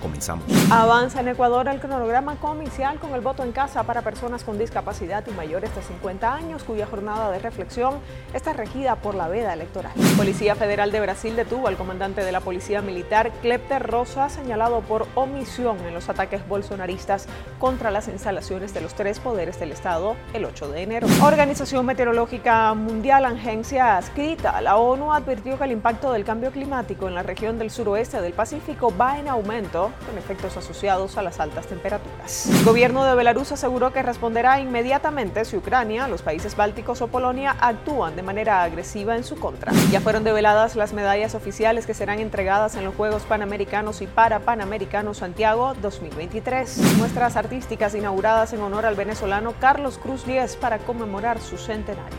Comenzamos. Avanza en Ecuador el cronograma comercial con el voto en casa para personas con discapacidad y mayores de 50 años, cuya jornada de reflexión está regida por la veda electoral. Policía Federal de Brasil detuvo al comandante de la Policía Militar, Klepter Rosa, señalado por omisión en los ataques bolsonaristas contra las instalaciones de los tres poderes del Estado el 8 de enero. Organización Meteorológica Mundial, agencia adscrita la ONU, advirtió que el impacto del cambio climático en la región del suroeste del Pacífico va en aumento con efectos asociados a las altas temperaturas. El gobierno de Belarus aseguró que responderá inmediatamente si Ucrania, los países bálticos o Polonia actúan de manera agresiva en su contra. Ya fueron develadas las medallas oficiales que serán entregadas en los Juegos Panamericanos y para Panamericanos Santiago 2023. Muestras artísticas inauguradas en honor al venezolano Carlos Cruz Díez para conmemorar su centenario.